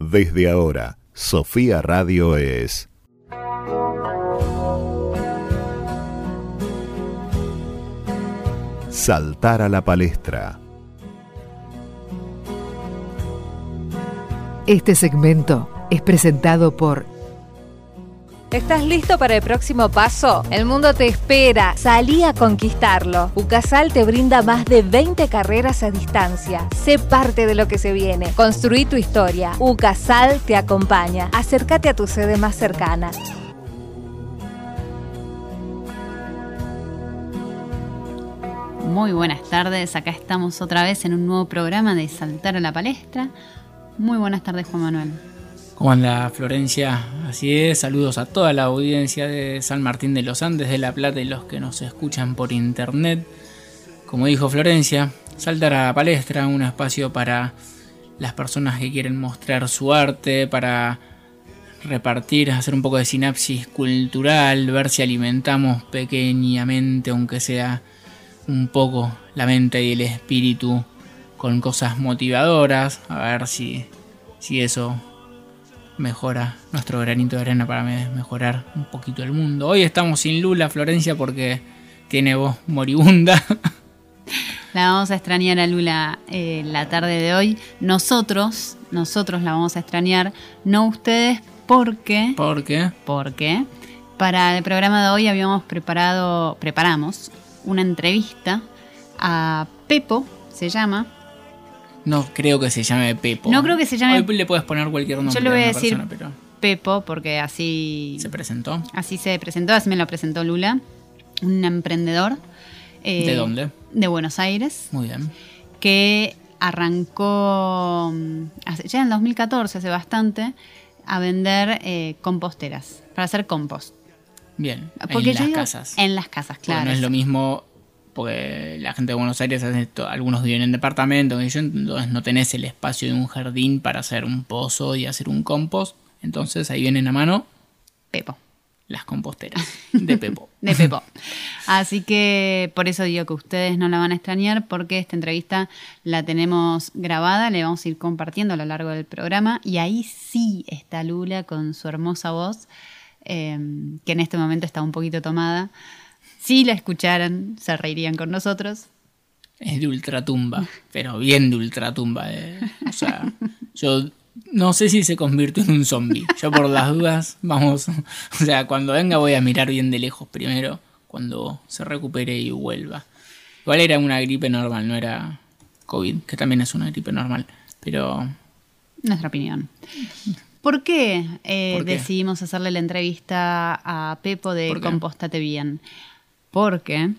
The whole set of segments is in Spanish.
Desde ahora, Sofía Radio es... Saltar a la palestra. Este segmento es presentado por ¿Estás listo para el próximo paso? El mundo te espera. Salí a conquistarlo. UCASAL te brinda más de 20 carreras a distancia. Sé parte de lo que se viene. Construí tu historia. UCASAL te acompaña. Acércate a tu sede más cercana. Muy buenas tardes, acá estamos otra vez en un nuevo programa de Saltar a la Palestra. Muy buenas tardes, Juan Manuel. ¿Cómo anda Florencia? Así es, saludos a toda la audiencia de San Martín de los Andes, de La Plata y los que nos escuchan por internet. Como dijo Florencia, Saltar a la Palestra, un espacio para las personas que quieren mostrar su arte, para repartir, hacer un poco de sinapsis cultural, ver si alimentamos pequeñamente, aunque sea un poco, la mente y el espíritu con cosas motivadoras, a ver si, si eso mejora nuestro granito de arena para mejorar un poquito el mundo. Hoy estamos sin Lula, Florencia, porque tiene voz moribunda. La vamos a extrañar a Lula eh, la tarde de hoy. Nosotros, nosotros la vamos a extrañar, no ustedes, porque... ¿Por qué? Porque para el programa de hoy habíamos preparado, preparamos una entrevista a Pepo, se llama, no creo que se llame Pepo. No creo que se llame. Hoy le puedes poner cualquier nombre. Yo le voy a, decir Pepo porque así. ¿Se presentó? Así se presentó, así me lo presentó Lula. Un emprendedor. Eh, ¿De dónde? De Buenos Aires. Muy bien. Que arrancó ya en el 2014, hace bastante, a vender eh, composteras para hacer compost. Bien. en las casas. En las casas, claro. no es lo mismo porque la gente de Buenos Aires hace esto, algunos viven en departamentos, entonces no tenés el espacio de un jardín para hacer un pozo y hacer un compost, entonces ahí vienen a mano Pepo. Las composteras de Pepo. de Pepo. Así que por eso digo que ustedes no la van a extrañar porque esta entrevista la tenemos grabada, le vamos a ir compartiendo a lo largo del programa y ahí sí está Lula con su hermosa voz, eh, que en este momento está un poquito tomada si la escucharan, se reirían con nosotros. Es de ultratumba, pero bien de ultratumba. Eh. O sea, yo no sé si se convirtió en un zombie. Yo por las dudas, vamos. O sea, cuando venga voy a mirar bien de lejos primero, cuando se recupere y vuelva. Igual era una gripe normal, no era COVID, que también es una gripe normal. Pero. Nuestra opinión. ¿Por qué, eh, decidimos hacerle la entrevista a Pepo de Compostate Bien? Porque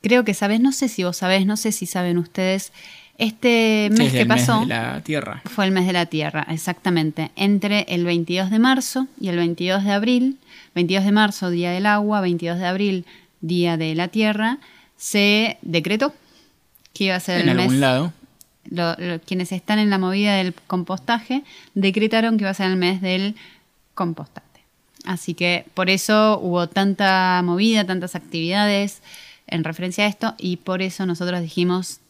creo que sabes, no sé si vos sabés, no sé si saben ustedes, este mes que pasó... Mes de la Tierra. Fue el mes de la Tierra, exactamente. Entre el 22 de marzo y el 22 de abril, 22 de marzo, Día del Agua, 22 de abril, Día de la Tierra, se decretó que iba a ser en el algún lado. quienes están en la movida del compostaje decretaron que iba a ser el mes del compostaje. Así que por eso hubo tanta movida, tantas actividades en referencia a esto y por eso nosotros dijimos...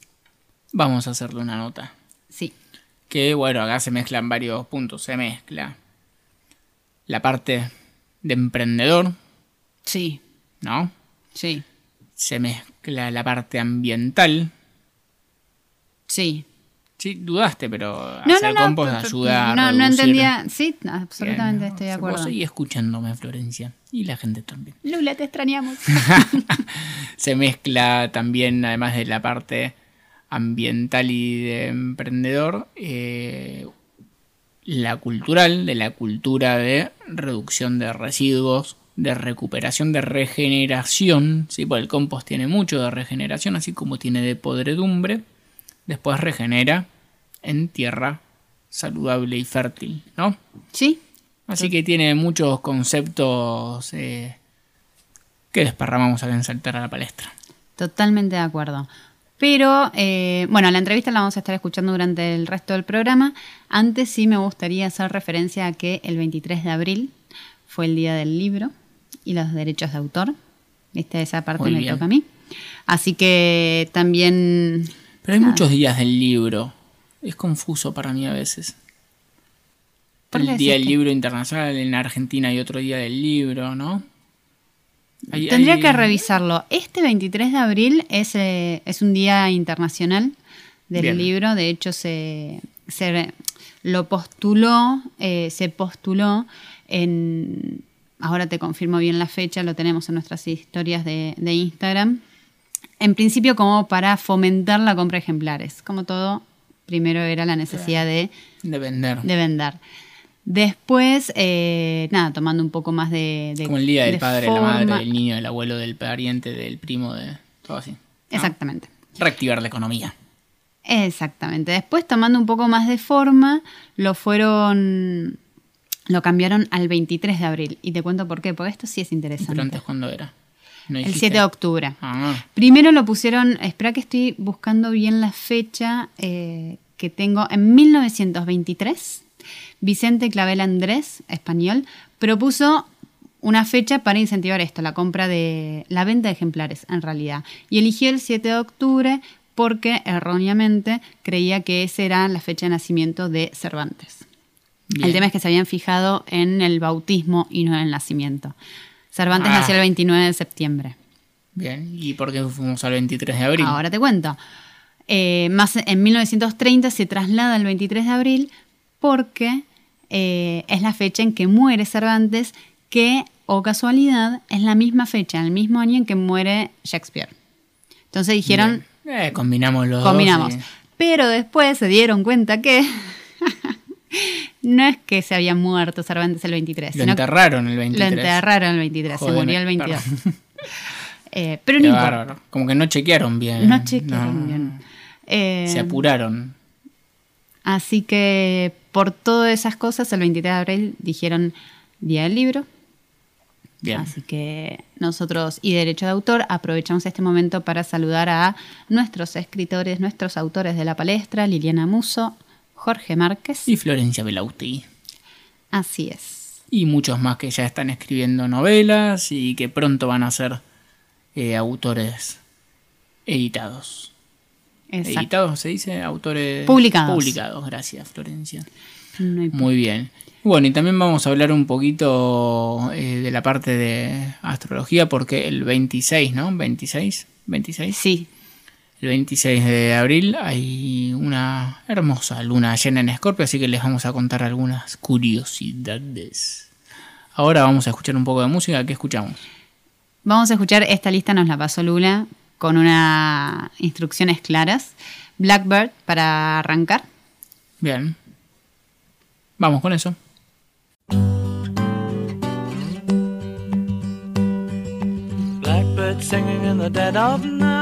Vamos a hacerle una nota. Sí. Que bueno, acá se mezclan varios puntos. Se mezcla la parte de emprendedor. Sí. ¿No? Sí. Se mezcla la parte ambiental. Sí. Sí, dudaste, pero hacer compost ayuda no, No, entendía. Sí, absolutamente estoy de acuerdo. Vos escuchándome, Florencia. Y la gente también. Lula, te extrañamos. Se mezcla también, además de la parte ambiental y de emprendedor, eh, la cultural, de la cultura de reducción de residuos, de recuperación, de regeneración. ¿sí? Porque el compost tiene mucho de regeneración, así como tiene de podredumbre después regenera en tierra saludable y fértil, ¿no? Sí. Así que tiene muchos conceptos eh, que desparramamos en Saltar a la Palestra. Totalmente de acuerdo. Pero, eh, bueno, la entrevista la vamos a estar escuchando durante el resto del programa. Antes sí me gustaría hacer referencia a que el 23 de abril fue el día del libro y los derechos de autor. Esta esa parte me toca a mí. Así que también pero hay muchos días del libro. Es confuso para mí a veces. ¿Por qué El Día del Libro Internacional en Argentina y otro Día del Libro, ¿no? Hay- Tendría hay- que revisarlo. Este 23 de abril es, eh, es un día internacional del Bien. libro. De hecho, se, se lo postuló, eh, se postuló en. Ahora te confirmo bien la fecha, lo tenemos en nuestras historias de, de Instagram. En principio, como para fomentar la compra de ejemplares. Como todo, primero era la necesidad de De vender. de vender. Después, eh, nada, tomando un poco más de. de- Como el Día del de Padre, de la Madre, forma. del Niño, del Abuelo, del Pariente, del Primo, de todo así. ¿no? Exactamente. Reactivar la economía. Exactamente. Después, tomando un poco más de forma, lo fueron. Lo cambiaron al 23 de abril. Y te cuento por qué, porque esto sí es interesante. Pero antes, ¿cuándo era? ¿No el dijiste? 7 de octubre. Ah, Primero lo pusieron, espera que estoy buscando bien la fecha eh, que tengo, en 1923, Vicente Clavel Andrés, español, propuso una fecha para incentivar esto, la compra de la venta de ejemplares en realidad. Y eligió el 7 de octubre porque erróneamente creía que esa era la fecha de nacimiento de Cervantes. bien. El tema es que se habían fijado en el bautismo y no en el nacimiento. Cervantes Ah. nació el 29 de septiembre. Bien. ¿Y por qué fuimos al 23 de abril? Ahora te cuento. Eh, más en 1930 se traslada al 23 de abril porque eh, es la fecha en que muere Cervantes, que, o casualidad, es la misma fecha, el mismo año en que muere Shakespeare. Entonces dijeron. Eh, combinamos los dos combinamos. y- Pero después se dieron cuenta que no es que se había muerto Cervantes el 23, Lo enterraron el 23. lo enterraron el 23, Joder, se murió el 22. perdón. Eh, pero no Qué importa. bárbaro. Como que no chequearon bien. No chequearon No. bien. Eh, Se apuraron. Así que por todas esas cosas, el 23 de abril dijeron Día del Libro. Bien. Así que nosotros y Derecho de Autor aprovechamos este momento para saludar a nuestros escritores, nuestros autores de la palestra, Liliana Muso, Jorge Márquez. Y Florencia Belauti. Así es. Y muchos más que ya están escribiendo novelas y que pronto van a ser eh, autores editados. Exacto. Editados, se dice, autores Publicados. Publicados, gracias, Florencia. No Muy bien. Bueno, y también vamos a hablar un poquito eh, de la parte de astrología, porque el 26, ¿no? 26, 26. Sí, El 26 de abril hay una hermosa luna llena en Escorpio, así que les vamos a contar algunas curiosidades. Ahora vamos a escuchar un poco de música. ¿Qué escuchamos? Vamos a escuchar, esta lista nos la pasó Lula con unas instrucciones claras. Blackbird para arrancar. Bien. Vamos con eso. Blackbird singing in the dead of night.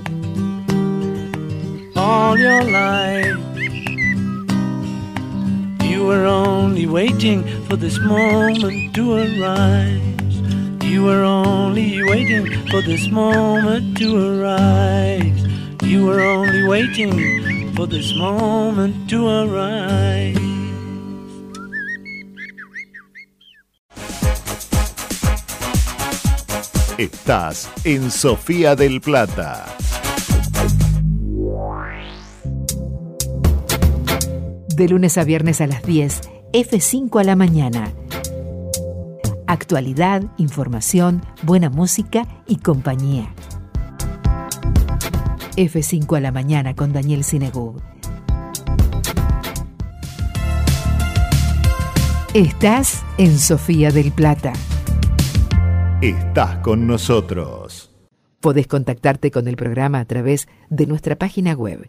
All your life, You are only waiting for this moment to arise. You were only waiting for this moment to arise. You were only waiting for this moment to arise. Estás en Sofía del Plata. De lunes a viernes a las 10, F5 a la mañana. Actualidad, información, buena música y compañía. F5 a la mañana con Daniel Sinegú. Estás en Sofía del Plata. Estás con nosotros. Podés contactarte con el programa a través de nuestra página web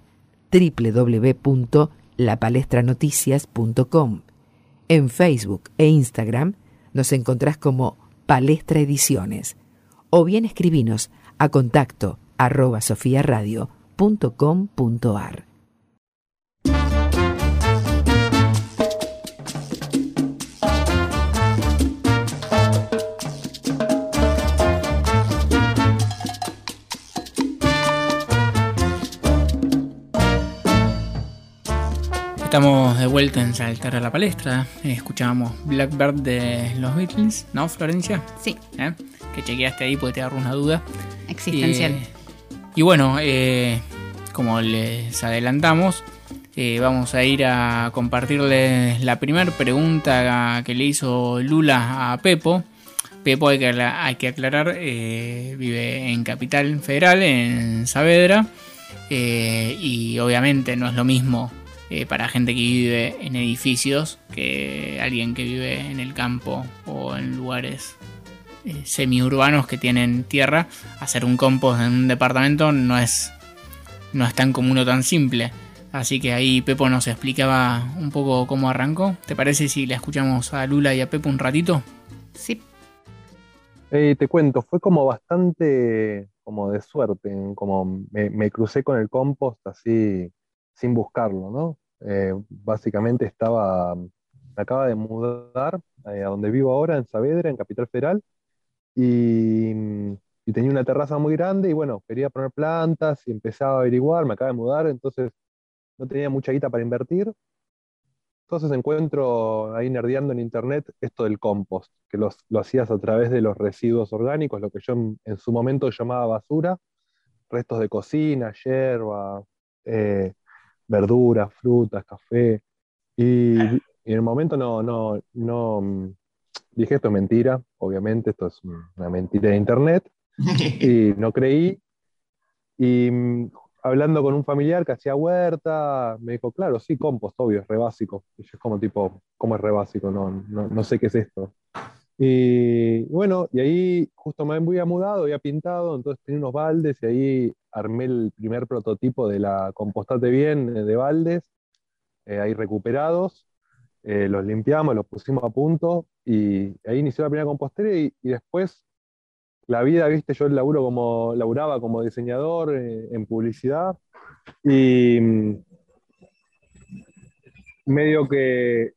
www.lapalestranoticias.com. En Facebook e Instagram nos encontrás como Palestra Ediciones o bien escribinos a contacto arroba sofiaradio.com.ar. Estamos de vuelta en Saltar a la Palestra. Escuchábamos Blackbird de los Beatles, ¿no, Florencia? Sí, ¿Eh? Que chequeaste ahí porque te agarró una duda. existencial. Eh, y bueno, eh, como les adelantamos, vamos a ir a compartirles la primera pregunta que le hizo Lula a Pepo. Pepo, hay que, hay que aclarar, vive en Capital Federal, en Saavedra. y obviamente no es lo mismo eh, para gente que vive en edificios que alguien que vive en el campo o en lugares eh, semiurbanos que tienen tierra, hacer un compost en un departamento no es, no es tan común o tan simple. Así que ahí Pepo nos explicaba un poco cómo arrancó. ¿Te parece si le escuchamos a Lula y a Pepo un ratito? Sí, Eh, te cuento, fue como bastante como de suerte, como me, me crucé con el compost así sin buscarlo, ¿no? Eh, básicamente estaba, me acaba de mudar eh, a donde vivo ahora, en Saavedra, en Capital Federal, y, tenía una terraza muy grande y bueno, quería poner plantas y empezaba a averiguar, me acaba de mudar, entonces no tenía mucha guita para invertir. Entonces encuentro ahí nerdeando en internet esto del compost, que los- lo hacías a través de los residuos orgánicos, lo que yo en, en su momento llamaba basura, restos de cocina, hierba, eh, verduras, frutas, café. Y, y en el momento no, no, no mm, dije esto es mentira, obviamente esto es una mentira de internet, y no creí. Y mm, hablando con un familiar que hacía huerta, me dijo, claro, sí, compost, obvio, es re básico. Y yo es como tipo, ¿cómo es re básico? No, no, no sé qué es esto. Y bueno, y ahí justo me había mudado, había pintado, entonces tenía unos baldes y ahí armé el primer prototipo de la Compostate Bien eh, de baldes, eh, ahí recuperados. Eh, los limpiamos, los pusimos a punto y ahí inició la primera compostera y, después la vida, viste, yo laburo como, laburaba como diseñador en publicidad y mm, medio que,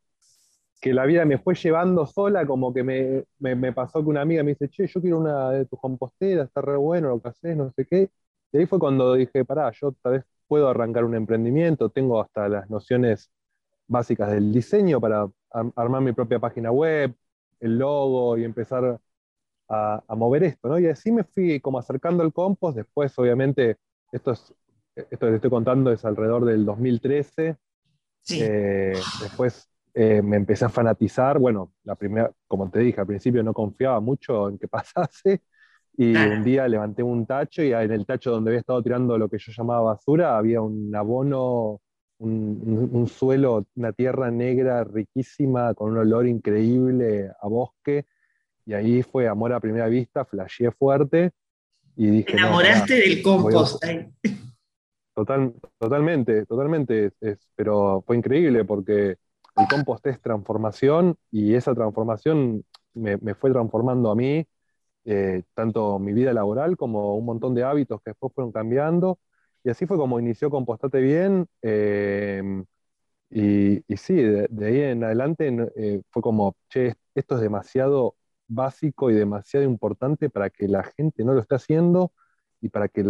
que la vida me fue llevando sola, como que me, me- me pasó que una amiga me dice, che, yo quiero una de tus composteras, está re bueno lo que haces, no sé qué. Y ahí fue cuando dije, pará, yo tal vez puedo arrancar un emprendimiento, tengo hasta las nociones básicas del diseño para ar- armar mi propia página web, el logo y empezar a, a mover esto, ¿no? Y así me fui como acercando al compost, después obviamente, esto es, esto que te estoy contando es alrededor del 2013, Sí. eh, después eh, me empecé a fanatizar, bueno, la primera, como te dije, al principio no confiaba mucho en que pasase, y un día levanté un tacho y en el tacho donde había estado tirando lo que yo llamaba basura, había un abono, un, un- un suelo, una tierra negra riquísima, con un olor increíble a bosque, y ahí fue amor a primera vista, flasheé fuerte, y dije, Te no, enamoraste pará, del compost. Ay, Total, totalmente, totalmente, es- pero fue increíble porque el compost es transformación y esa transformación me, fue transformando a mí, eh, tanto mi vida laboral como un montón de hábitos que después fueron cambiando. Y así fue como inició Compostate Bien. eh, Y, sí, de, ahí en adelante eh, fue como, che, esto es demasiado básico y demasiado importante para que la gente no lo esté haciendo y para que,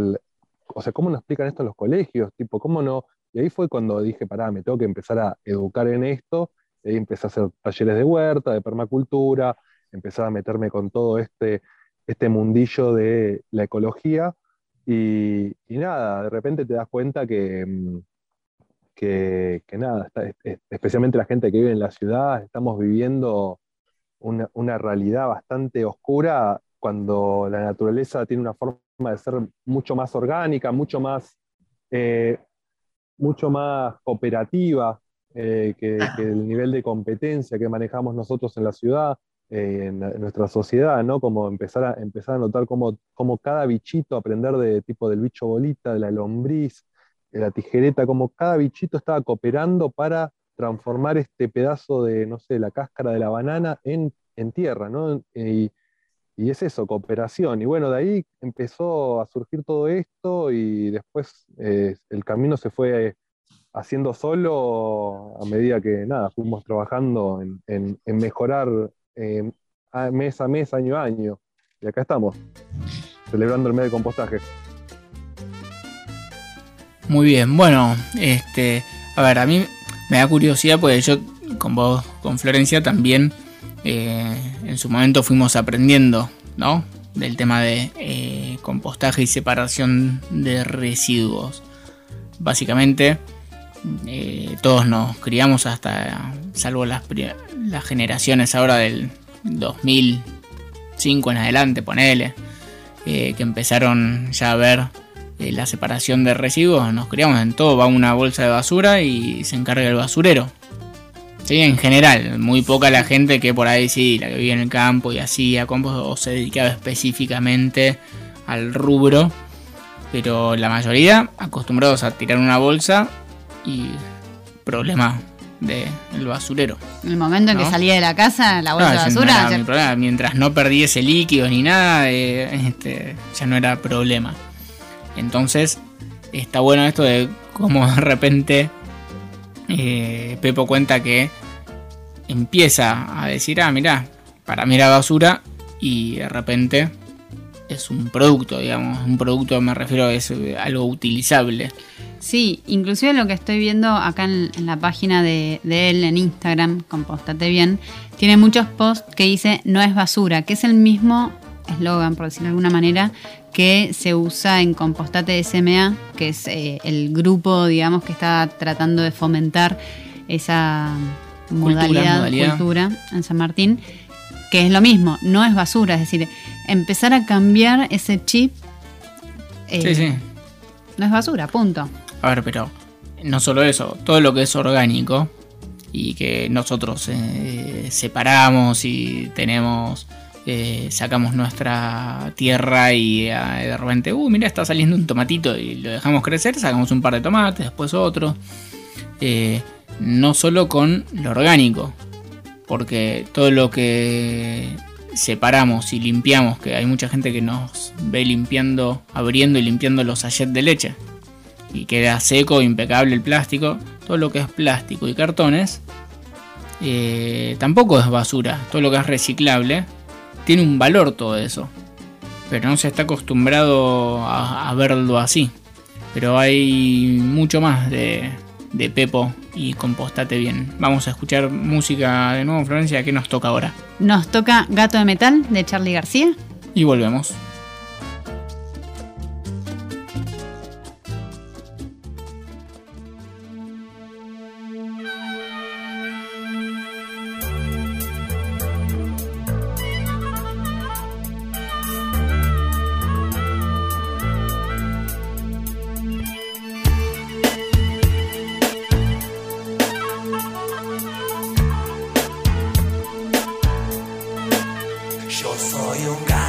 o sea, ¿cómo no explican esto en los colegios? Tipo, ¿cómo no? Y ahí fue cuando dije, pará, me tengo que empezar a educar en esto. Y ahí empecé a hacer talleres de huerta, de permacultura, empecé a meterme con todo este, este mundillo de la ecología. Y, nada, de repente te das cuenta que, mm, que, nada, especialmente la gente que vive en la ciudad, estamos viviendo una, una realidad bastante oscura cuando la naturaleza tiene una forma de ser mucho más orgánica, mucho más, eh, mucho más cooperativa eh, que, que el nivel de competencia que manejamos nosotros en la ciudad, eh, en, nuestra sociedad, ¿no? Como empezar a, empezar a notar cómo, cómo cada bichito, aprender de tipo del bicho bolita, de la lombriz, de la tijereta, como cada bichito estaba cooperando para transformar este pedazo de, no sé, la cáscara de la banana en, en tierra, ¿no? Y es eso, cooperación. Y bueno, de ahí empezó a surgir todo esto y después eh, el camino se fue haciendo solo a medida que, nada, fuimos trabajando en, en- mejorar eh, mes a mes, año a año. Y acá estamos, celebrando el mes de compostaje. Muy bien, bueno, este, a ver, a mí me da curiosidad porque yo con vos, con Florencia también eh, en su momento fuimos aprendiendo, ¿no? Del tema de eh, compostaje y separación de residuos. Básicamente, eh, todos nos criamos hasta, salvo las, las generaciones ahora del 2005 en adelante, ponele, que empezaron ya a ver la separación de residuos, nos criamos en todo, va una bolsa de basura y se encarga el basurero. Sí, en general, muy poca la gente que por ahí sí, la que vivía en el campo y hacía compost o se dedicaba específicamente al rubro, pero la mayoría acostumbrados a tirar una bolsa y problema del basurero. En el momento en que salía de la casa, la bolsa No, de ese no basura. era ya- problema. Mientras no perdiese líquidos ni nada, eh, este, ya no era problema. Entonces, está bueno esto de cómo de repente eh, Pepo cuenta que empieza a decir, ah, mirá, para mí era basura y de repente es un producto, digamos, un producto me refiero es eh, algo utilizable. Sí, inclusive lo que estoy viendo acá en, la página de, de él en Instagram, Compostate Bien, tiene muchos posts que dice no es basura, que es el mismo eslogan, por decirlo de alguna manera, que se usa en Compostate SMA, que es eh, el grupo, digamos, que está tratando de fomentar esa modalidad, modalidad. cultura en San Martín, que es lo mismo, no es basura, es decir, empezar a cambiar ese chip. eh, Sí, sí. No es basura, punto. A ver, pero no solo eso, todo lo que es orgánico y que nosotros eh, separamos y tenemos, eh, sacamos nuestra tierra y eh, de repente, uh, mira, está saliendo un tomatito y lo dejamos crecer, sacamos un par de tomates, después otro. Eh, no solo con lo orgánico, porque todo lo que separamos y limpiamos, que hay mucha gente que nos ve limpiando, abriendo y limpiando los sachets de leche y queda seco, impecable el plástico, todo lo que es plástico y cartones, tampoco es basura, todo lo que es reciclable, tiene un valor todo eso, pero no se está acostumbrado a, a verlo así. Pero hay mucho más de, de Pepo y compostate bien. Vamos a escuchar música de nuevo, Florencia, ¿qué nos toca ahora? Nos toca Gato de Metal de Charlie García. Y volvemos. Yo soy un gato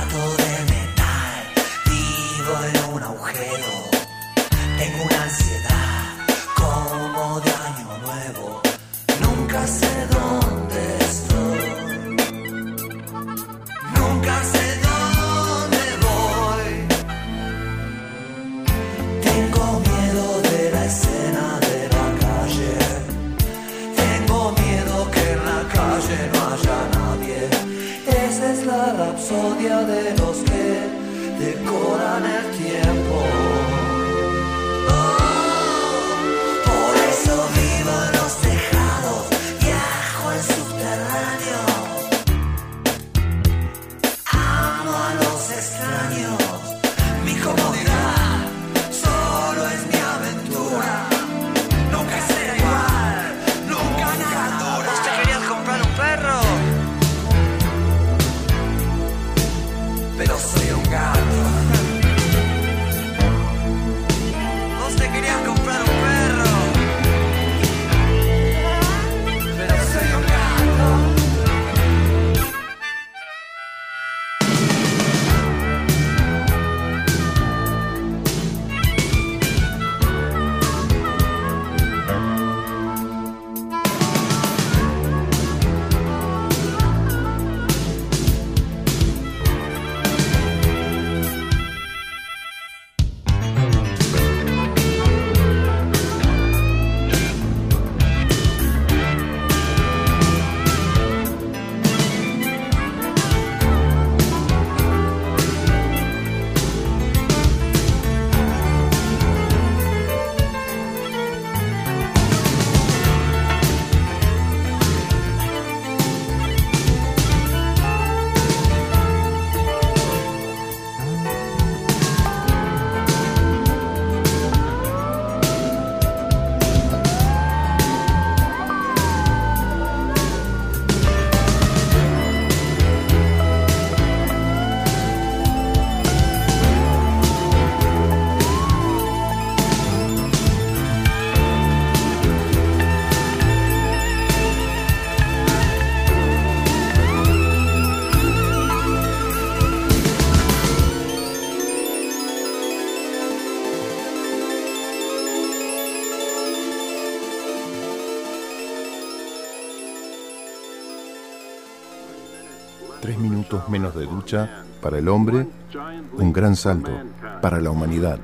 para el hombre, un gran salto para la humanidad.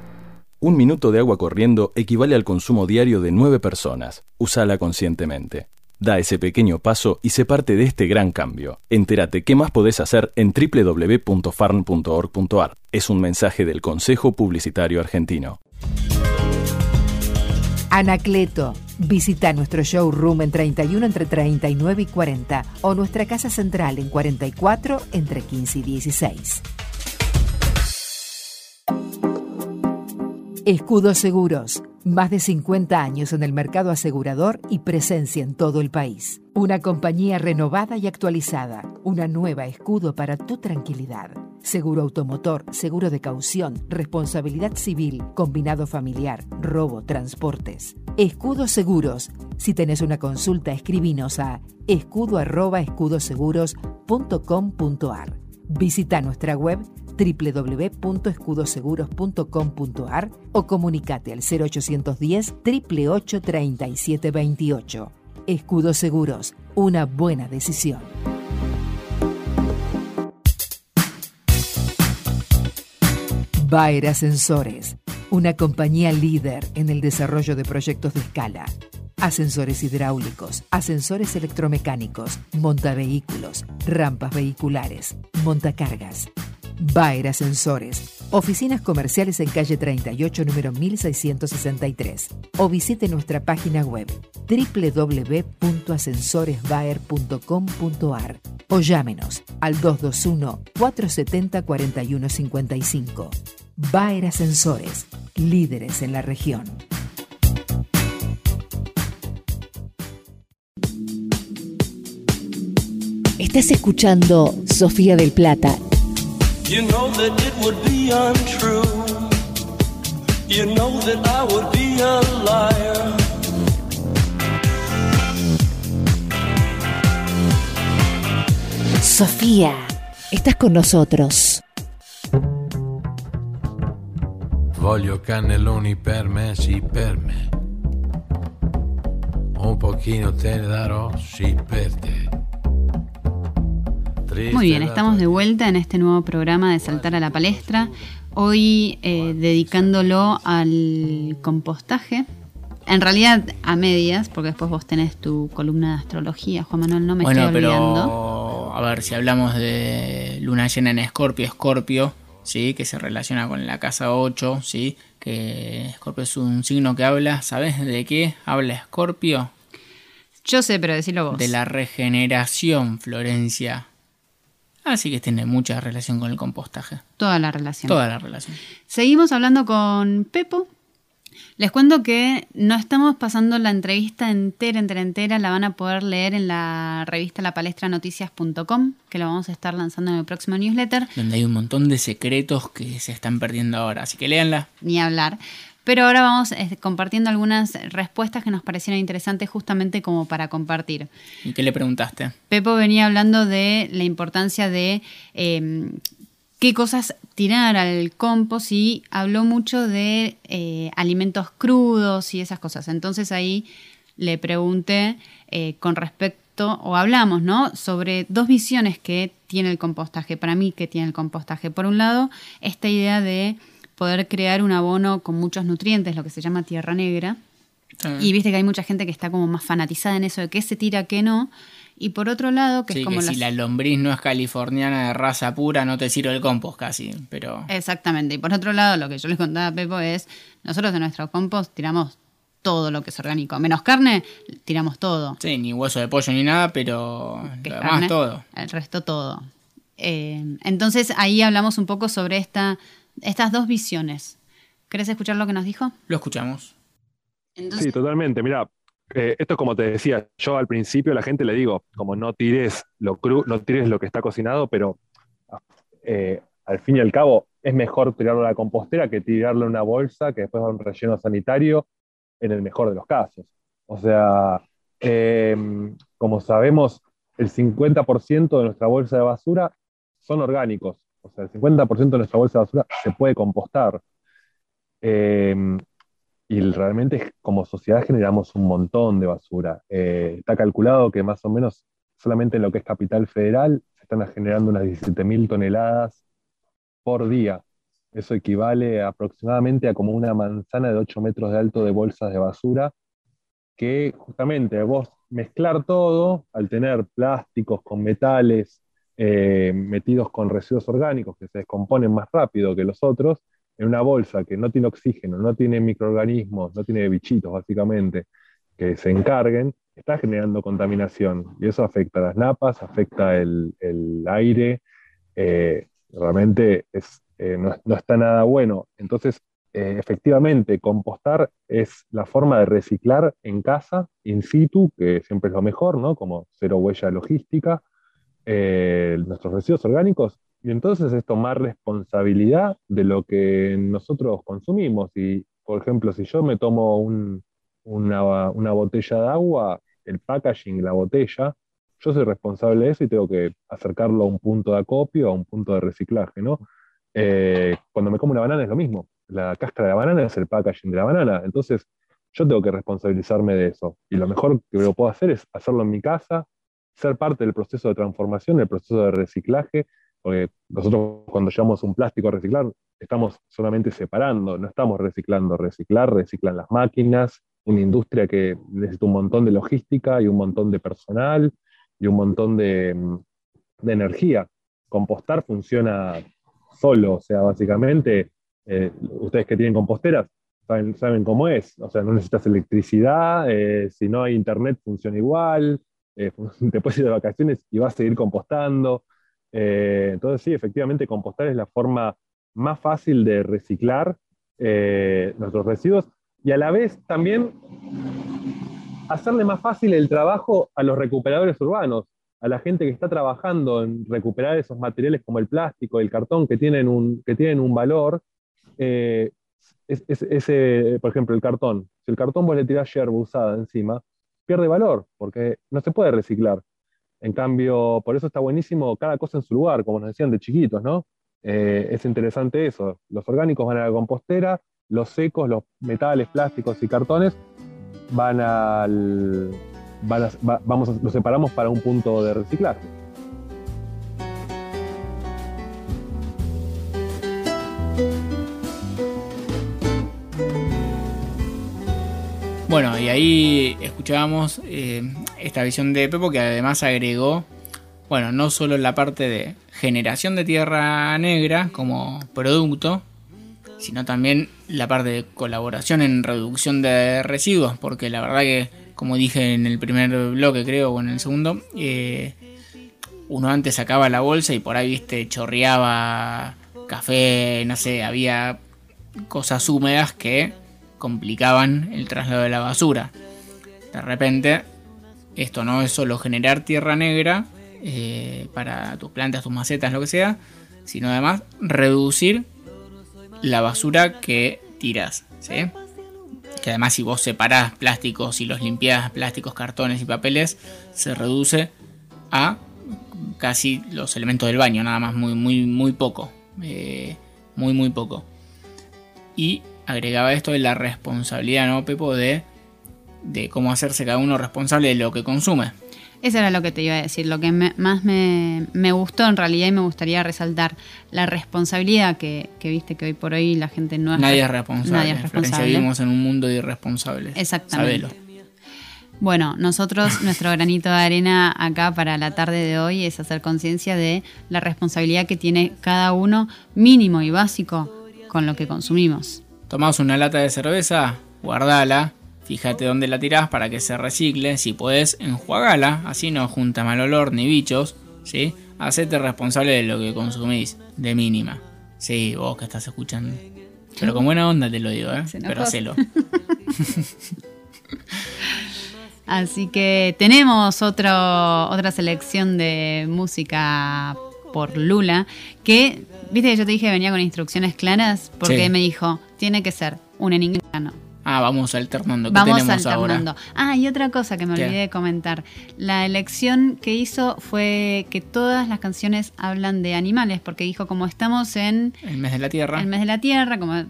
Un minuto de agua corriendo equivale al consumo diario de nueve personas. Úsala conscientemente. Da ese pequeño paso y sé parte de este gran cambio. Entérate qué más podés hacer en www.farn.org.ar. Es un mensaje del Consejo Publicitario Argentino. Anacleto. Visita nuestro showroom en 31 entre 39 y 40 o nuestra casa central en 44 entre 15 y 16. Escudos Seguros. Más de 50 años en el mercado asegurador y presencia en todo el país. Una compañía renovada y actualizada. Una nueva escudo para tu tranquilidad. Seguro automotor, seguro de caución, responsabilidad civil, combinado familiar, robo, transportes. Escudos Seguros. Si tenés una consulta, escribinos a escudo@escudoseguros.com.ar. Visita nuestra web www.escudoseguros.com.ar o comunicate al 0810 888 3728. Escudos Seguros, una buena decisión. Bayer Ascensores, una compañía líder en el desarrollo de proyectos de escala. Ascensores hidráulicos, ascensores electromecánicos, montavehículos, rampas vehiculares, montacargas. Bayer Ascensores. Oficinas comerciales en calle 38, número 1663. O visite nuestra página web www.ascensoresbaer.com.ar o llámenos al 221-470-4155. Bayer Ascensores, líderes en la región. Estás escuchando Sofía del Plata You know that it would be untrue. You know that I would be a liar. Sofía, estás con nosotros. Voglio cannelloni per me, sì per me. Un pochino te ne darò, sì per te. Muy bien, estamos de vuelta en este nuevo programa de Saltar a la Palestra. Hoy eh, dedicándolo al compostaje. En realidad a medias, porque después vos tenés tu columna de astrología, Juan Manuel, no me bueno, estoy olvidando. pero a ver, si hablamos de luna llena en Escorpio, Escorpio, ¿sí? que se relaciona con la casa 8, ¿sí? que Escorpio es un signo que habla, ¿sabes de qué habla Escorpio? Yo sé, pero decilo vos. De la regeneración, Florencia. Así que tiene mucha relación con el compostaje. Toda la relación. Toda la relación. Seguimos hablando con Pepo. Les cuento que no estamos pasando la entrevista entera, entera, entera. La van a poder leer en la revista lapalestranoticias.com, que lo vamos a estar lanzando en el próximo newsletter. Donde hay un montón de secretos que se están perdiendo ahora. Así que léanla. Ni hablar. Pero ahora vamos eh, compartiendo algunas respuestas que nos parecieron interesantes justamente como para compartir. ¿Y qué le preguntaste? Pepo venía hablando de la importancia de eh, qué cosas tirar al compost y habló mucho de eh, alimentos crudos y esas cosas. Entonces ahí le pregunté eh, con respecto, o hablamos, ¿no? Sobre dos visiones que tiene el compostaje, para mí que tiene el compostaje. Por un lado, esta idea de poder crear un abono con muchos nutrientes, lo que se llama tierra negra. Y viste que hay mucha gente que está como más fanatizada en eso de qué se tira, qué no. Y por otro lado, que sí, es como que si la lombriz no es californiana de raza pura, no te sirve el compost casi, pero... Exactamente. Y por otro lado, lo que yo les contaba a Pepo es, nosotros de nuestro compost tiramos todo lo que es orgánico. Menos carne, tiramos todo. Sí, ni hueso de pollo ni nada, pero Que lo es demás carne, todo. El resto todo. Eh, entonces ahí hablamos un poco sobre esta, estas dos visiones. ¿Querés escuchar lo que nos dijo? Lo escuchamos. Entonces, Sí, totalmente. Mira, eh, esto es como te decía, yo al principio a la gente le digo, como no tires lo cru, no tires lo que está cocinado, pero eh, al fin y al cabo es mejor tirarlo a la compostera que tirarlo en una bolsa que después va a un relleno sanitario, en el mejor de los casos. O sea, eh, como sabemos, el 50% de nuestra bolsa de basura son orgánicos. O sea, el 50% de nuestra bolsa de basura se puede compostar. Eh, y realmente como sociedad generamos un montón de basura. Eh, está calculado que más o menos solamente en lo que es Capital Federal se están generando unas 17.000 toneladas por día. Eso equivale aproximadamente a como una manzana de 8 metros de alto de bolsas de basura, que justamente vos mezclar todo, al tener plásticos con metales eh, metidos con residuos orgánicos que se descomponen más rápido que los otros, en una bolsa que no tiene oxígeno, no tiene microorganismos, no tiene bichitos básicamente, que se encarguen, está generando contaminación. Y eso afecta a las napas, afecta el, el aire, eh, realmente es, eh, no, no está nada bueno. Entonces, efectivamente, compostar es la forma de reciclar en casa, in situ, que siempre es lo mejor, ¿no? Como cero huella logística, eh, nuestros residuos orgánicos y entonces es tomar responsabilidad de lo que nosotros consumimos. Y, por ejemplo, si yo me tomo un- una, botella de agua, el packaging, la botella, yo soy responsable de eso y tengo que acercarlo a un punto de acopio, a un punto de reciclaje, ¿no? Eh, cuando me como una banana es lo mismo. La cáscara de la banana es el packaging de la banana. Entonces, yo tengo que responsabilizarme de eso. Y lo mejor que puedo hacer es hacerlo en mi casa, ser parte del proceso de transformación, del proceso de reciclaje, porque nosotros cuando llevamos un plástico a reciclar, estamos solamente separando, no estamos reciclando. Reciclar, reciclan las máquinas, una industria que necesita un montón de logística y un montón de personal y un montón de, mm, energía. Compostar funciona solo, o sea, básicamente, eh, ustedes que tienen composteras saben, saben cómo es, o sea, no necesitas electricidad, eh, si no hay internet funciona igual, eh, te de vacaciones y vas a seguir compostando. Eh, entonces, sí, efectivamente, compostar es la forma más fácil de reciclar eh, nuestros residuos y a la vez también hacerle más fácil el trabajo a los recuperadores urbanos, a la gente que está trabajando en recuperar esos materiales como el plástico, el cartón, que tienen un, que tienen un valor. eh, es- ese, por ejemplo, el cartón. Si el cartón vos le tirás yerba usada encima, pierde valor, porque no se puede reciclar. En cambio, por eso está buenísimo cada cosa en su lugar, como nos decían de chiquitos, ¿no? Eh, es interesante eso. Los orgánicos van a la compostera, los secos, los metales, plásticos y cartones van al. vamos los separamos para un punto de reciclaje. Bueno, y ahí escuchábamos eh, esta visión de Pepo que además agregó bueno, no solo la parte de generación de tierra negra como producto, sino también la parte de colaboración en reducción de residuos, porque la verdad que, como dije en el primer bloque creo, o en el segundo, eh, uno antes sacaba la bolsa y por ahí, viste, chorreaba café, no sé, había cosas húmedas que complicaban el traslado de la basura. De repente, esto no es solo generar tierra negra eh, para tus plantas, tus macetas, lo que sea, sino además reducir la basura que tiras. Que además si vos separás plásticos y los limpiás, plásticos, cartones y papeles, se reduce a casi los elementos del baño, nada más, muy, muy, muy poco. Eh, muy, muy poco. Y agregaba esto de la responsabilidad, ¿no, Pepo? De, de cómo hacerse cada uno responsable de lo que consume. Eso era lo que te iba a decir. Lo que me- más me, me gustó en realidad y me gustaría resaltar la responsabilidad que, que viste que hoy por hoy la gente no es Nadie es re- responsable. Nadie es responsable. vivimos en un mundo de irresponsables. Exactamente. Sabelo. Bueno, nosotros, nuestro granito de arena acá para la tarde de hoy es hacer conciencia de la responsabilidad que tiene cada uno, mínimo y básico, con lo que consumimos. Tomás una lata de cerveza, guardala, fíjate dónde la tirás para que se recicle, si podés, enjuagala, así no junta mal olor ni bichos, ¿sí? Hacete responsable de lo que consumís, de mínima. Sí, vos que estás escuchando. Pero con buena onda te lo digo, ¿eh? Se Pero hacelo. Así que tenemos otro, otra selección de música por Lula, que, viste que yo te dije que venía con instrucciones claras, porque Sí. me dijo, tiene que ser un en inglés. no. Ah, vamos alternando. ¿Qué Vamos tenemos alternando. ahora? Ah, y otra cosa que me ¿Qué? olvidé de comentar. La elección que hizo fue que todas las canciones hablan de animales, porque dijo, como estamos en El mes de la tierra. el mes de la tierra, como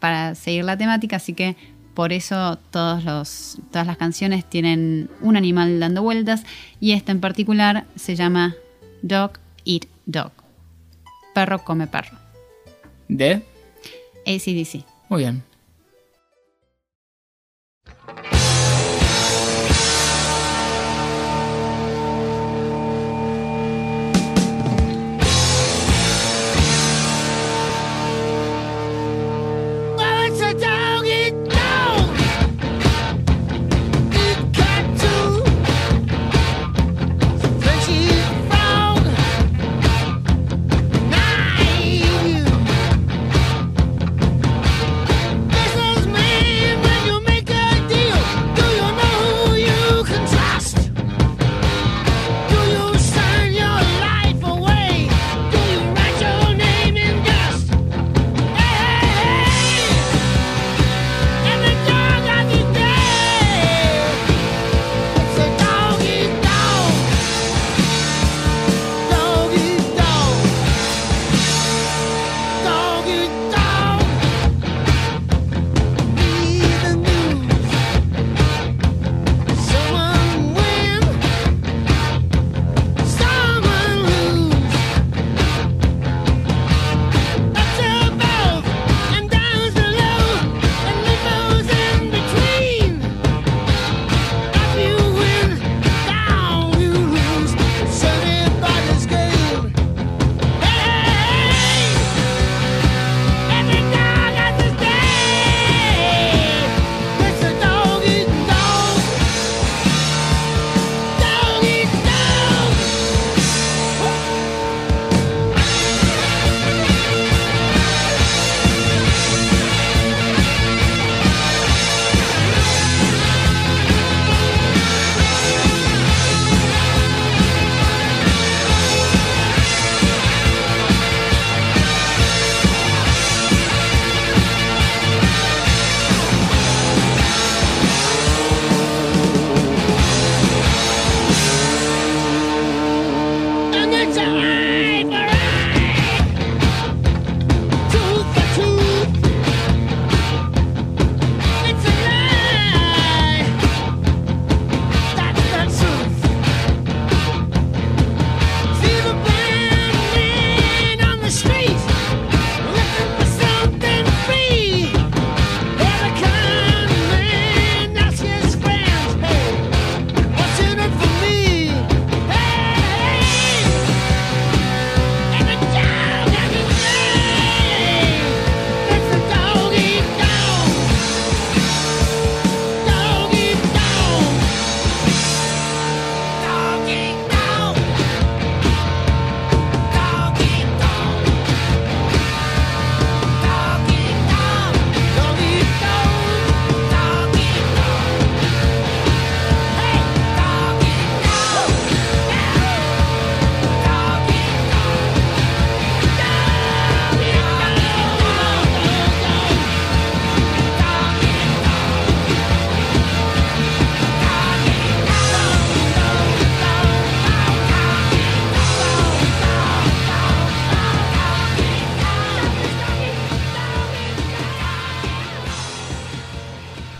para seguir la temática, así que por eso todos los, todas las canciones tienen un animal dando vueltas y esta en particular se llama Dog Eat Dog. Perro come perro. ¿De? ACDC. Muy bien.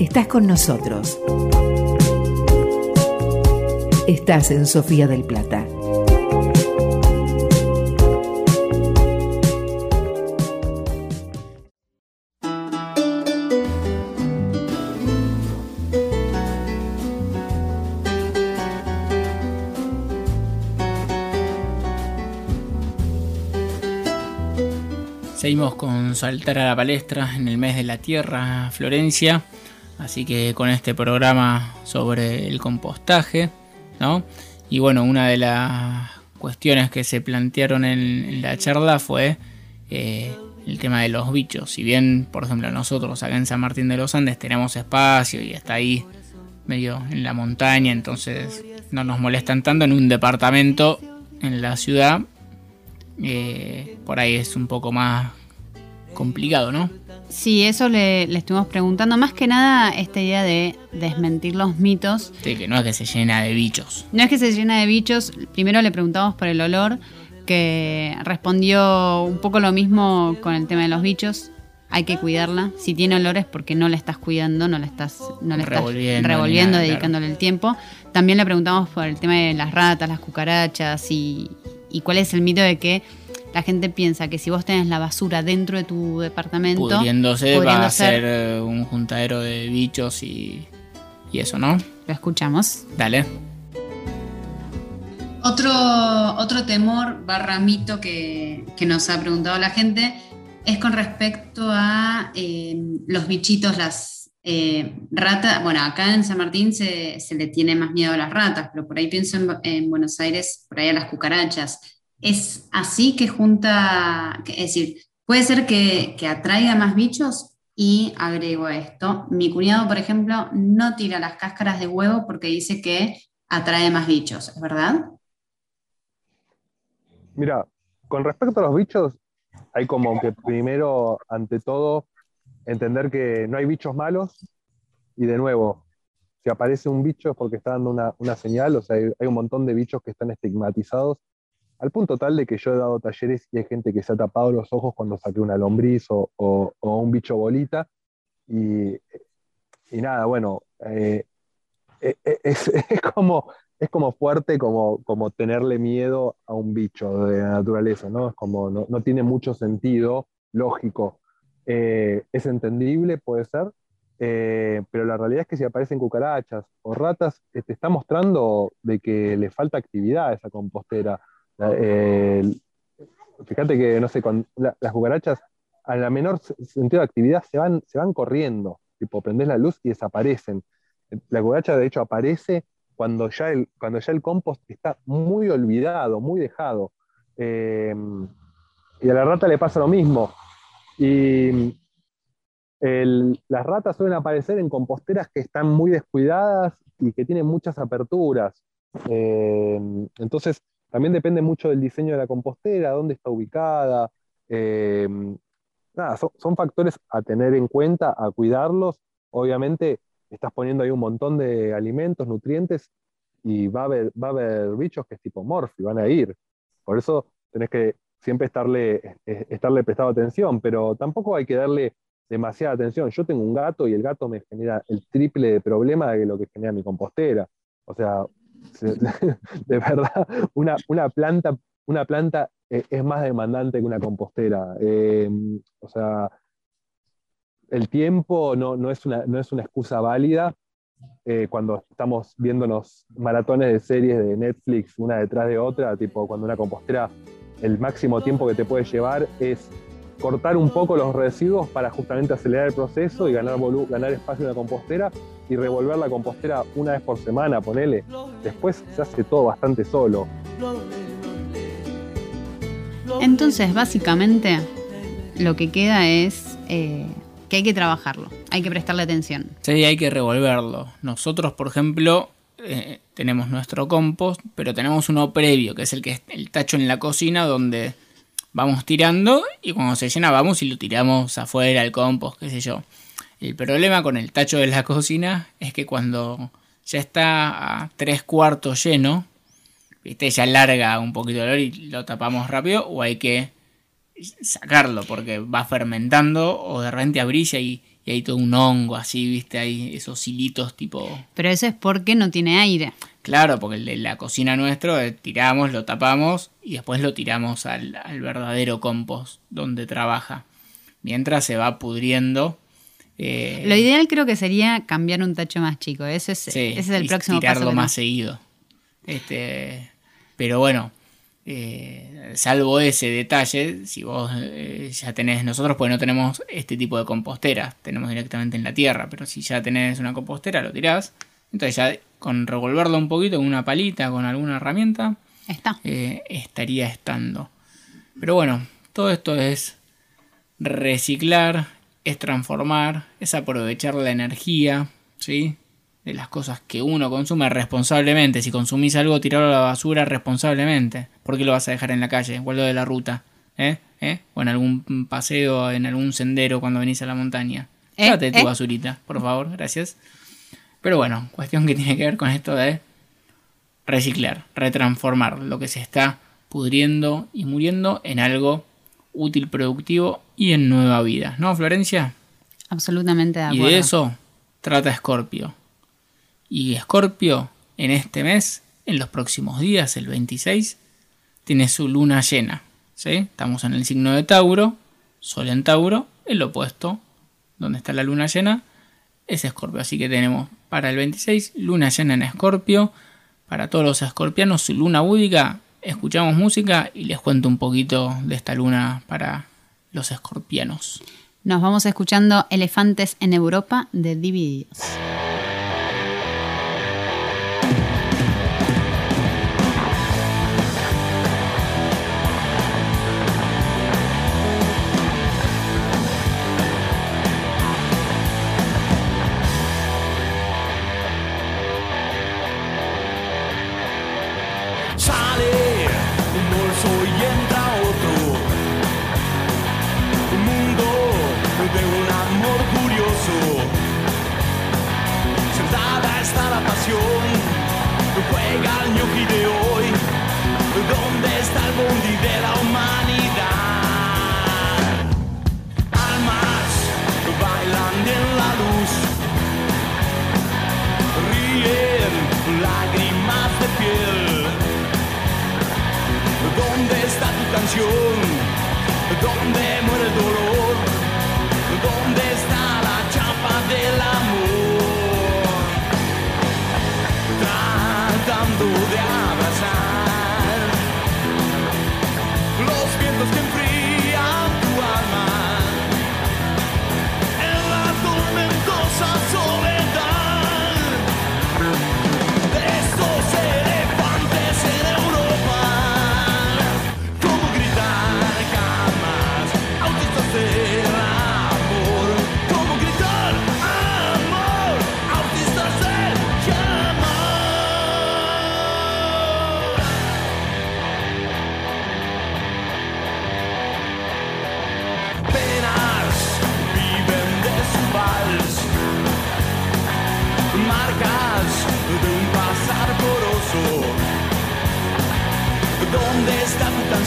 Estás con nosotros. Estás en Sofía del Plata. Seguimos con Saltar a la Palestra en el mes de la Tierra, Florencia. Así que con este programa sobre el compostaje, ¿no? Y bueno, una de las cuestiones que se plantearon en, la charla fue eh, el tema de los bichos. Si bien, por ejemplo, nosotros acá en San Martín de los Andes tenemos espacio y está ahí medio en la montaña, entonces no nos molestan tanto en un departamento en la ciudad eh, por ahí es un poco más complicado, ¿no? Sí, eso le, estuvimos preguntando. Más que nada, esta idea de desmentir los mitos. Sí, que no es que se llena de bichos. No es que se llena de bichos. Primero le preguntamos por el olor, que respondió un poco lo mismo con el tema de los bichos. Hay que cuidarla. Si tiene olores porque no la estás cuidando, no la estás, no la revolviendo, revolviendo dedicándole el tiempo. También le preguntamos por el tema de las ratas, las cucarachas y, y cuál es el mito de que la gente piensa que si vos tenés la basura dentro de tu departamento, pudriéndose, va a ser eh, un juntadero de bichos y, y eso, ¿no? Lo escuchamos. Dale. Otro, otro temor barra mito que, nos ha preguntado la gente es con respecto a eh, los bichitos, las eh, ratas. Bueno, acá en San Martín se, le tiene más miedo a las ratas, pero por ahí pienso en, en Buenos Aires, por ahí a las cucarachas es así que junta, es decir, puede ser que, atraiga más bichos y agrego esto. Mi cuñado, por ejemplo, no tira las cáscaras de huevo porque dice que atrae más bichos, ¿es verdad? Mira, con respecto a los bichos, hay como que primero, ante todo, entender que no hay bichos malos y de nuevo, si aparece un bicho es porque está dando una, señal, o sea, hay, un montón de bichos que están estigmatizados al punto tal de que yo he dado talleres y hay gente que se ha tapado los ojos cuando saqué una lombriz o, un bicho bolita. Y, nada, bueno, eh, eh, eh, es, como, es como fuerte como, como tenerle miedo a un bicho de la naturaleza, ¿no? Es como, no, tiene mucho sentido lógico. Es entendible, puede ser, pero la realidad es que si aparecen cucarachas o ratas, te está mostrando de que le falta actividad a esa compostera. Eh, fíjate que, no sé, cuando las cucarachas, a la menor sentido de actividad, se van, se van corriendo. Tipo, prendés la luz y desaparecen. La cucaracha, de hecho, aparece cuando ya el, cuando ya el compost está muy olvidado, muy dejado. Eh, y a la rata le pasa lo mismo. Y las ratas suelen aparecer en composteras que están muy descuidadas y que tienen muchas aperturas. Eh, entonces, también depende mucho del diseño de la compostera, dónde está ubicada. Eh, nada, son, factores a tener en cuenta, a cuidarlos. Obviamente estás poniendo ahí un montón de alimentos, nutrientes, y va a haber, va a haber bichos que es tipo morphy, van a ir. Por eso tenés que siempre estarle, estarle prestado atención, pero tampoco hay que darle demasiada atención. Yo tengo un gato y el gato me genera el triple de problema de lo que genera mi compostera. O sea, de verdad, una, planta, una planta eh, es más demandante que una compostera. Eh, o sea, el tiempo no, es, una, no es una excusa válida. Eh, cuando estamos viéndonos maratones de series de Netflix una detrás de otra, tipo cuando una compostera, el máximo tiempo que te puede llevar es cortar un poco los residuos para justamente acelerar el proceso y ganar, ganar espacio en la compostera y revolver la compostera una vez por semana, ponele. Después se hace todo bastante solo. Entonces, básicamente, lo que queda es eh, que hay que trabajarlo, hay que prestarle atención. Sí, hay que revolverlo. Nosotros, por ejemplo, eh, tenemos nuestro compost, pero tenemos uno previo, que es el que es el tacho en la cocina donde vamos tirando y cuando se llena vamos y lo tiramos afuera al compost, qué sé yo. El problema con el tacho de la cocina es que cuando ya está a tres cuartos lleno, ¿viste? ya larga un poquito el olor y lo tapamos rápido o hay que sacarlo porque va fermentando o de repente abrilla y, y hay todo un hongo así, viste, hay esos hilitos tipo... Pero eso es porque no tiene aire. Claro, porque el de la cocina nuestro eh, tiramos, lo tapamos y después lo tiramos al, al verdadero compost donde trabaja. Mientras se va pudriendo. eh, Lo ideal creo que sería cambiar un tacho más chico. Ese es, sí, ese es el y próximo paso. tirarlo que más seguido. Este, pero bueno, eh, salvo ese detalle, si vos eh, ya tenés, nosotros pues no tenemos este tipo de composteras, tenemos directamente en la tierra, pero si ya tenés una compostera, lo tirás, entonces ya con revolverlo un poquito con una palita, con alguna herramienta, Está. eh, estaría estando. Pero bueno, todo esto es reciclar, es transformar, es aprovechar la energía, ¿sí? De las cosas que uno consume responsablemente. Si consumís algo, tirarlo a la basura responsablemente. ¿Por qué lo vas a dejar en la calle o de la ruta? ¿Eh? ¿Eh? O en algún paseo, en algún sendero cuando venís a la montaña. ¿Eh? Tu ¿Eh? basurita, por favor, gracias. Pero bueno, cuestión que tiene que ver con esto de reciclar, retransformar lo que se está pudriendo y muriendo en algo útil, productivo y en nueva vida. ¿No, Florencia? Absolutamente de Y acuerdo. de eso trata Scorpio. Y Scorpio en este mes, en los próximos días, el 26, tiene su luna llena. Estamos en el signo de Tauro, Sol en Tauro, el opuesto, donde está la luna llena, es Escorpio. Así que tenemos para el 26 luna llena en Escorpio. Para todos los escorpianos, su luna búdica. Escuchamos música y les cuento un poquito de esta luna para los escorpianos. Nos vamos escuchando Elefantes en Europa de Divididos. Bondi de la humanidad? Almas bailan en la luz. Ríen lágrimas de piel. ¿Dónde está tu canción? ¿Dónde muere el dolor?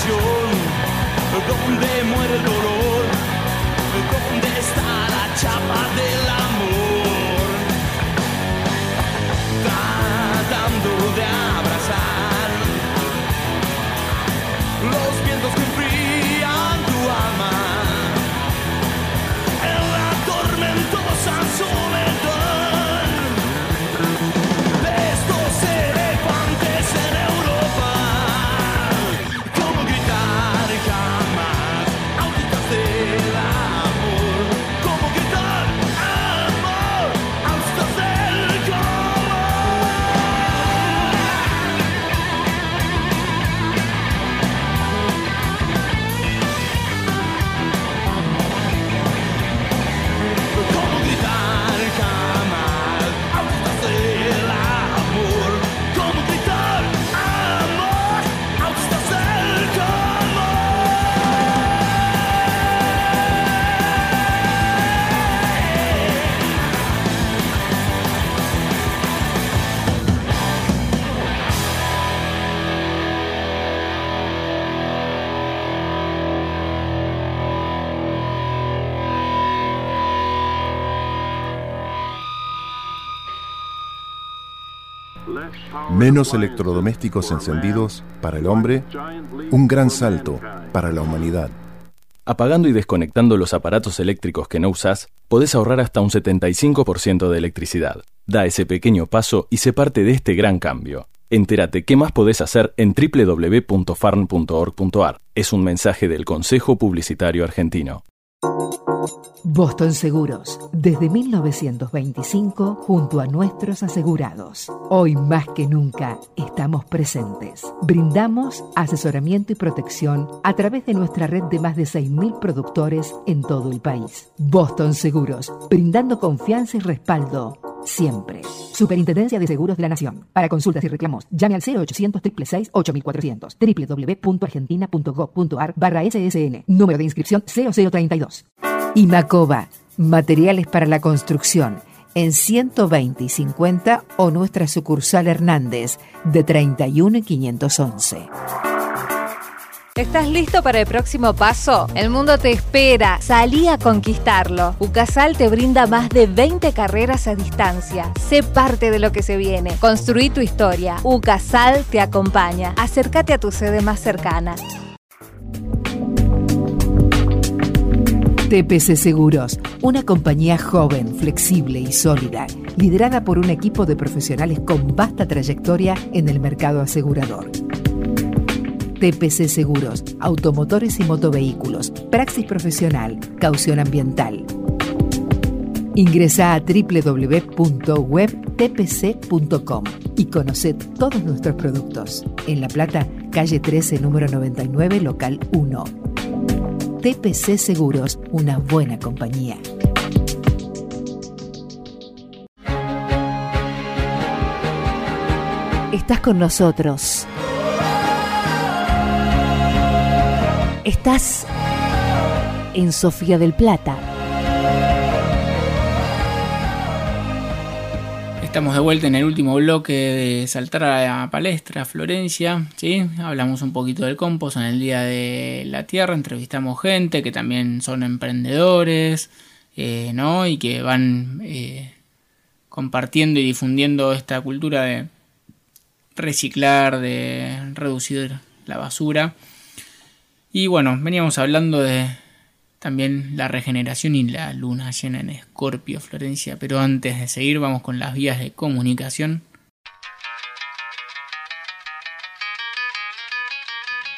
Canción? ¿Dónde muere el dolor? ¿Dónde está la chapa del amor? Menos electrodomésticos encendidos para el hombre, un gran salto para la humanidad. Apagando y desconectando los aparatos eléctricos que no usás, podés ahorrar hasta un 75% de electricidad. Da ese pequeño paso y sé parte de este gran cambio. Entérate qué más podés hacer en www.farn.org.ar. Es un mensaje del Consejo Publicitario Argentino. Boston Seguros, desde 1925 junto a nuestros asegurados. Hoy más que nunca estamos presentes. Brindamos asesoramiento y protección a través de nuestra red de más de 6.000 productores en todo el país. Boston Seguros, brindando confianza y respaldo siempre. Superintendencia de Seguros de la Nación. Para consultas y reclamos, llame al 0800 666 8400 www.argentina.gov.ar barra SSN. Número de inscripción 0032. Imacoba, materiales para la construcción. En 120 y 50 o nuestra sucursal Hernández de 31 y 511. ¿Estás listo para el próximo paso? El mundo te espera. Salí a conquistarlo. UCASAL te brinda más de 20 carreras a distancia. Sé parte de lo que se viene. Construí tu historia. UCASAL te acompaña. Acércate a tu sede más cercana. TPC Seguros, una compañía joven, flexible y sólida, liderada por un equipo de profesionales con vasta trayectoria en el mercado asegurador. TPC Seguros, automotores y motovehículos, praxis profesional, caución ambiental. Ingresa a www.webtpc.com y conoce todos nuestros productos. En La Plata, calle 13, número 99, local 1. TPC Seguros, una buena compañía. Estás con nosotros. Estás en Sofía del Plata. Estamos de vuelta en el último bloque de Saltar a la Palestra, Florencia. ¿sí? Hablamos un poquito del compost en el Día de la Tierra, entrevistamos gente que también son emprendedores eh, ¿no? y que van eh, compartiendo y difundiendo esta cultura de reciclar, de reducir la basura. Y bueno, veníamos hablando de también la regeneración y la luna llena en Escorpio, Florencia. Pero antes de seguir, vamos con las vías de comunicación.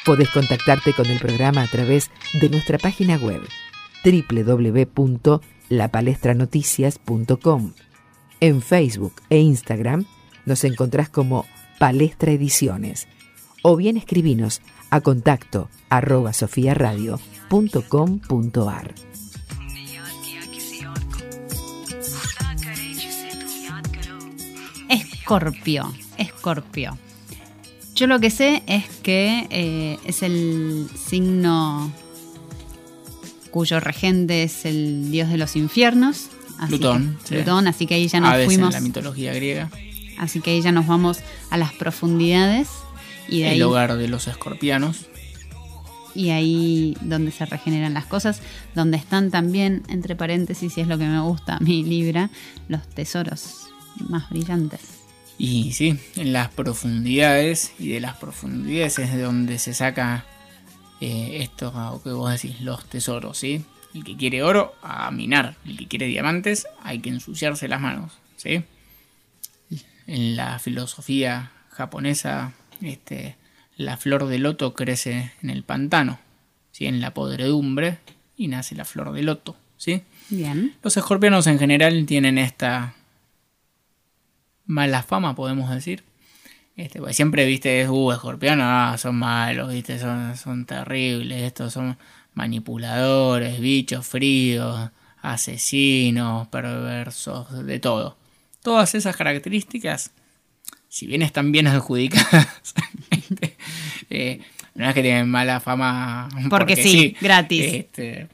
Podés contactarte con el programa a través de nuestra página web www.lapalestranoticias.com. En Facebook e Instagram nos encontrás como Palestra Ediciones o bien escribinos a contacto arroba sofiaradio.com.ar. Escorpio, Escorpio. Yo lo que sé es que eh, es el signo cuyo regente es el dios de los infiernos. Así Plutón, que- sí. Plutón, así que ahí ya nos Aves fuimos. en la mitología griega. Así que ahí ya nos vamos a las profundidades y de ahí El hogar de los escorpianos. y ahí donde se regeneran las cosas, donde están también, entre paréntesis, y es lo que me gusta a mi Libra, los tesoros más brillantes. Y sí, en las profundidades, y de las profundidades es de donde se saca eh, esto que vos decís, los tesoros, ¿sí? El que quiere oro, a minar. El que quiere diamantes, hay que ensuciarse las manos, ¿sí? En la filosofía japonesa, este, la flor de loto crece en el pantano, ¿sí? En la podredumbre, y nace la flor de loto, ¿sí? Bien. Los escorpianos en general tienen esta mala fama, podemos decir. Este, pues siempre viste, uh, escorpianos, ah, son malos, viste, son, son terribles, estos son manipuladores, bichos fríos, asesinos, perversos, de todo. Todas esas características, si bien están bien adjudicadas, este, eh, no es que tienen mala fama Porque sí, gratis. este,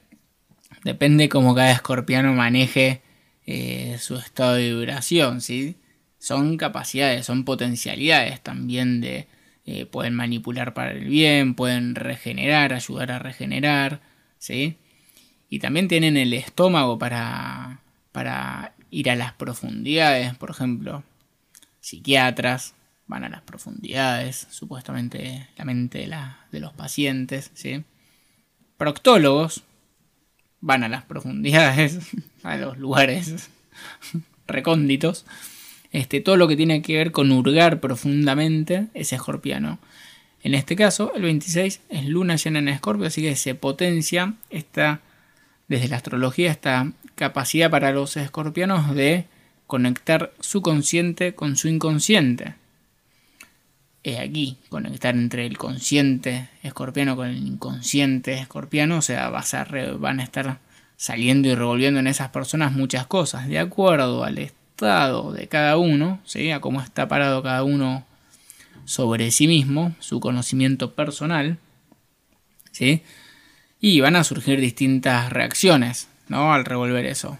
depende cómo cada escorpiano maneje eh, su estado de vibración, ¿sí? Son capacidades, son potencialidades también de... eh, pueden manipular para el bien, pueden regenerar, ayudar a regenerar, ¿sí? Y también tienen el estómago para, para ir a las profundidades, por ejemplo. Psiquiatras, van a las profundidades, supuestamente la mente de, los pacientes, ¿sí? Proctólogos van a las profundidades, a los lugares recónditos. Este, todo lo que tiene que ver con hurgar profundamente es escorpiano. En este caso, el 26 es luna llena en escorpio, así que se potencia esta, desde la astrología, esta capacidad para los escorpianos de conectar su consciente con su inconsciente. Es aquí, conectar entre el consciente escorpiano con el inconsciente escorpiano, o sea, a re- van a estar saliendo y revolviendo en esas personas muchas cosas, de acuerdo al estado de cada uno, ¿sí? a cómo está parado cada uno sobre sí mismo, su conocimiento personal, ¿sí? y van a surgir distintas reacciones ¿no? al revolver eso.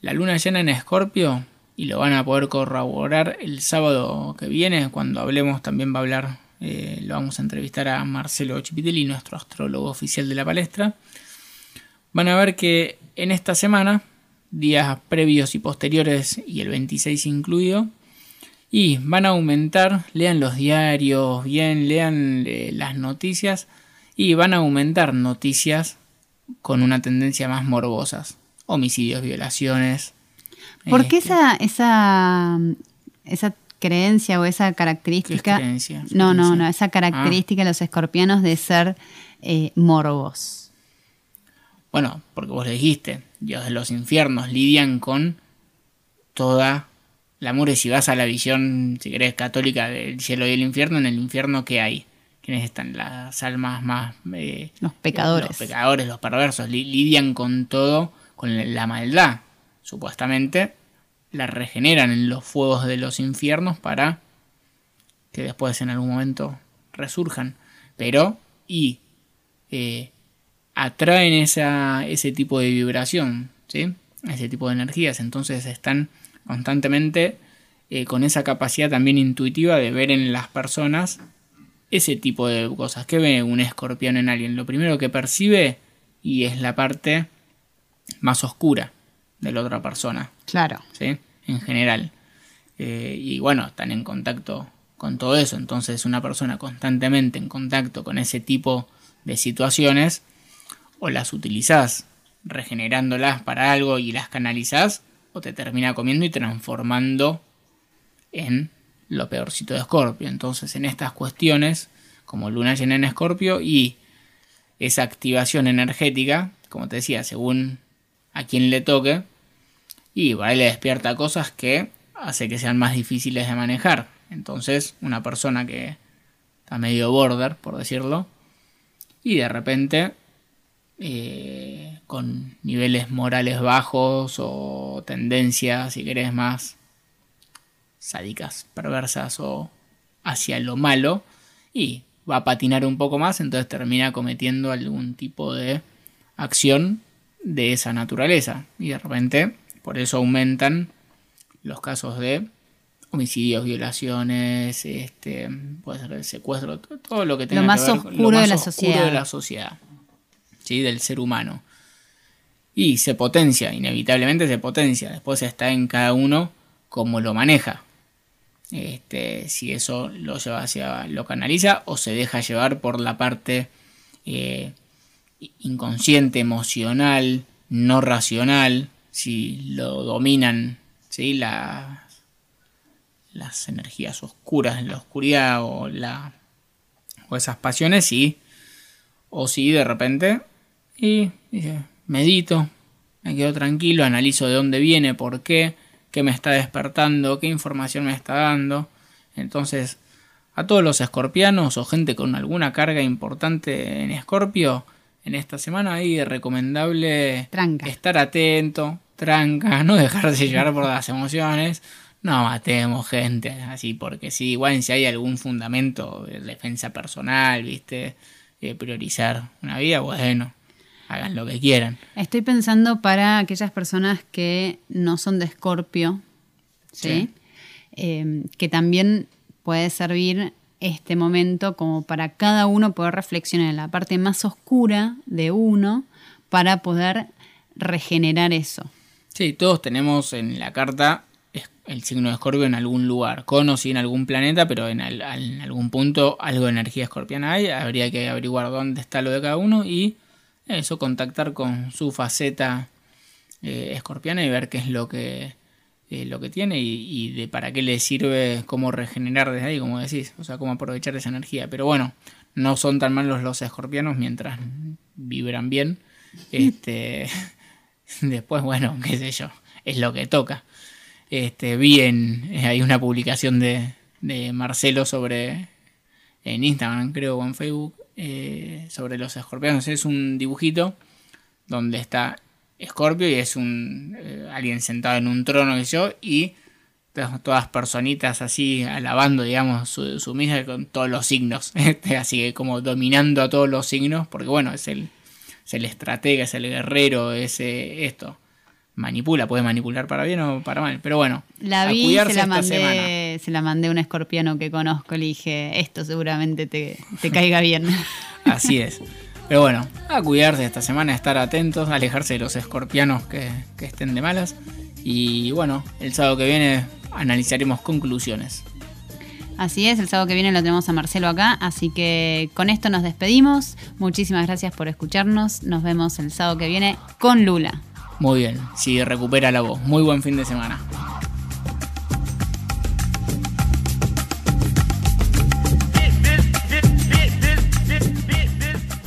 La luna llena en Escorpio, y lo van a poder corroborar el sábado que viene, cuando hablemos también va a hablar, eh, lo vamos a entrevistar a Marcelo Chipitelli, nuestro astrólogo oficial de la palestra. Van a ver que en esta semana, días previos y posteriores y el 26 incluido, y van a aumentar, lean los diarios bien, lean eh, las noticias y van a aumentar noticias con una tendencia más morbosas. Homicidios, violaciones. ¿Por qué este, esa, esa, esa creencia o esa ¿Qué es característica? creencia? No, no, no, esa característica de los escorpianos de ser eh, morbos. Bueno, porque vos le dijiste, Dios de los infiernos lidian con toda la mure. Si vas a la visión, si querés, católica del cielo y el infierno, en el infierno, ¿qué hay? ¿Quiénes están? Las almas más... eh, Los pecadores. Los pecadores, los perversos, li- lidian con todo, con la maldad, supuestamente. La regeneran en los fuegos de los infiernos para que después en algún momento resurjan. Pero, y eh, atraen esa, ese tipo de vibración, ¿sí? ese tipo de energías. Entonces están constantemente eh, con esa capacidad también intuitiva de ver en las personas ese tipo de cosas. ¿Qué ve un escorpión en alguien? Lo primero que percibe y es la parte más oscura de la otra persona. Claro. ¿sí? En general. Eh, y bueno, están en contacto con todo eso. Entonces, una persona constantemente en contacto con ese tipo de situaciones, o las utilizás regenerándolas para algo y las canalizás, o te termina comiendo y transformando en lo peorcito de Escorpio. Entonces, en estas cuestiones, como luna llena en Escorpio y esa activación energética, como te decía, según a quien le toque, y por ahí le despierta cosas que hace que sean más difíciles de manejar. Entonces, una persona que está medio border, por decirlo, y de repente eh, con niveles morales bajos o tendencias, si querés, más sádicas, perversas o hacia lo malo, y va a patinar un poco más, entonces termina cometiendo algún tipo de acción de esa naturaleza. Y de repente, por eso aumentan los casos de homicidios, violaciones, este, puede ser el secuestro, to- todo lo que tenga Lo más que ver con oscuro de la oscuro sociedad. de la sociedad, ¿sí? del ser humano. Y se potencia, inevitablemente se potencia. Después está en cada uno cómo lo maneja. Este, si eso lo lleva hacia, lo canaliza o se deja llevar por la parte eh, inconsciente, emocional, no racional, si lo dominan ¿sí? las, energías oscuras, la oscuridad o, la, o esas pasiones, sí. O si de repente, y medito, me quedo tranquilo, analizo de dónde viene, por qué, qué me está despertando, qué información me está dando. Entonces, a todos los escorpianos o gente con alguna carga importante en escorpio, en esta semana ahí recomendable estar atento, tranca, no dejarse llevar por las emociones. No matemos gente así porque sí, igual si hay algún fundamento de defensa personal, viste, Eh, priorizar una vida, bueno, hagan lo que quieran. Estoy pensando para aquellas personas que no son de escorpio, ¿sí? Sí. Eh, que también puede servir este momento como para cada uno poder reflexionar en la parte más oscura de uno para poder regenerar eso. Sí, todos tenemos en la carta el signo de Escorpio en algún lugar, con o sin algún planeta, pero en algún punto algo de energía escorpiana hay, habría que averiguar dónde está lo de cada uno y eso, contactar con su faceta eh, escorpiana y ver qué es lo que, eh, lo que tiene y, y de para qué le sirve cómo regenerar desde ahí, como decís, o sea, cómo aprovechar esa energía. Pero bueno, no son tan malos los escorpianos mientras vibran bien. Este, después, bueno, qué sé yo, es lo que toca. Este, vi en, eh, hay una publicación de, de Marcelo sobre, en Instagram creo o en Facebook, eh, sobre los escorpianos. Es un dibujito donde está Escorpio y es un eh, alguien sentado en un trono que yo y to- todas personitas así alabando digamos su, su misa con todos los signos Este, así que como dominando a todos los signos porque bueno es el es el estratega es el guerrero es eh, esto manipula puede manipular para bien o para mal pero bueno La a vi, se cuidarse la, semana. mandé, se la mandé a un escorpiano que conozco. Le dije, esto seguramente te, te caiga bien. Así es. Pero bueno, a cuidarse esta semana, a estar atentos, a alejarse de los escorpianos que, que estén de malas. Y bueno, el sábado que viene analizaremos conclusiones. Así es, el sábado que viene lo tenemos a Marcelo acá, así que con esto nos despedimos. Muchísimas gracias por escucharnos. Nos vemos el sábado que viene con Lula. Muy bien, si recupera la voz. Muy buen fin de semana.